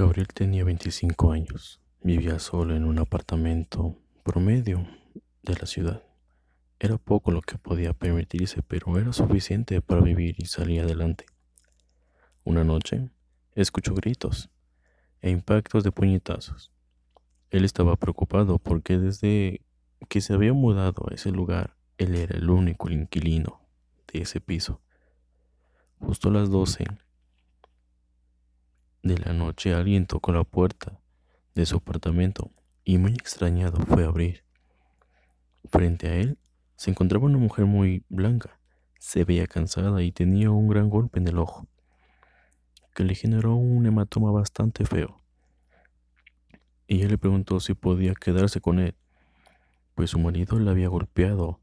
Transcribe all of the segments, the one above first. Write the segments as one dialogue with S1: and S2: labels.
S1: Gabriel tenía 25 años. Vivía solo en un apartamento promedio de la ciudad. Era poco lo que podía permitirse, pero era suficiente para vivir y salir adelante. Una noche, escuchó gritos e impactos de puñetazos. Él estaba preocupado porque desde que se había mudado a ese lugar, él era el único inquilino de ese piso. Justo a las 12 de la noche alguien tocó la puerta de su apartamento y muy extrañado fue a abrir. Frente a él se encontraba una mujer muy blanca. Se veía cansada y tenía un gran golpe en el ojo, que le generó un hematoma bastante feo. Ella le preguntó si podía quedarse con él, pues su marido la había golpeado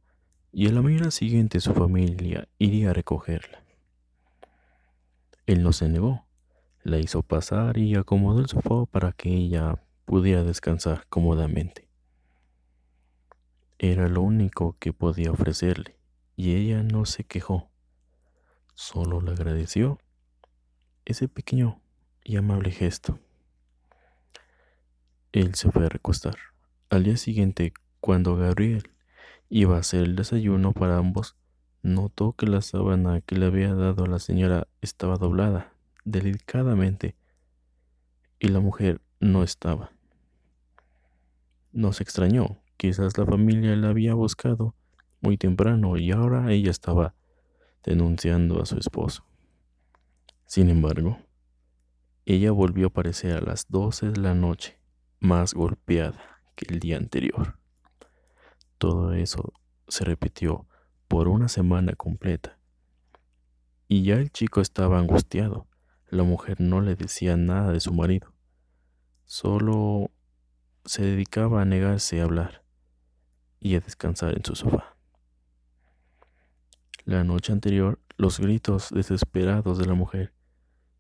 S1: y a la mañana siguiente su familia iría a recogerla. Él no se negó, la hizo pasar y acomodó el sofá para que ella pudiera descansar cómodamente. Era lo único que podía ofrecerle y ella no se quejó, solo le agradeció ese pequeño y amable gesto. Él se fue a recostar. Al día siguiente, cuando Gabriel iba a hacer el desayuno para ambos, notó que la sábana que le había dado la señora estaba doblada delicadamente y la mujer no estaba. No se extrañó, quizás la familia la había buscado muy temprano y ahora ella estaba denunciando a su esposo. Sin embargo, ella volvió a aparecer a las 12 de la noche, más golpeada que el día anterior. Todo eso se repitió por una semana completa. Y ya el chico estaba angustiado. La mujer no le decía nada de su marido. Solo se dedicaba a negarse a hablar y a descansar en su sofá. La noche anterior, los gritos desesperados de la mujer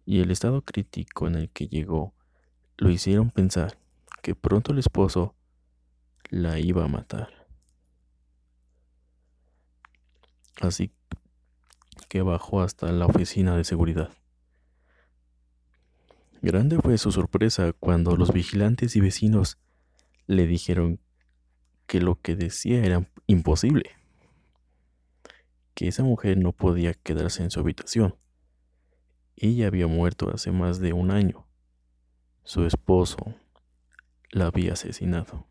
S1: y el estado crítico en el que llegó lo hicieron pensar que pronto el esposo la iba a matar. Así que bajó hasta la oficina de seguridad. Grande fue su sorpresa cuando los vigilantes y vecinos le dijeron que lo que decía era imposible, que esa mujer no podía quedarse en su habitación. Ella había muerto hace más de un año. Su esposo la había asesinado.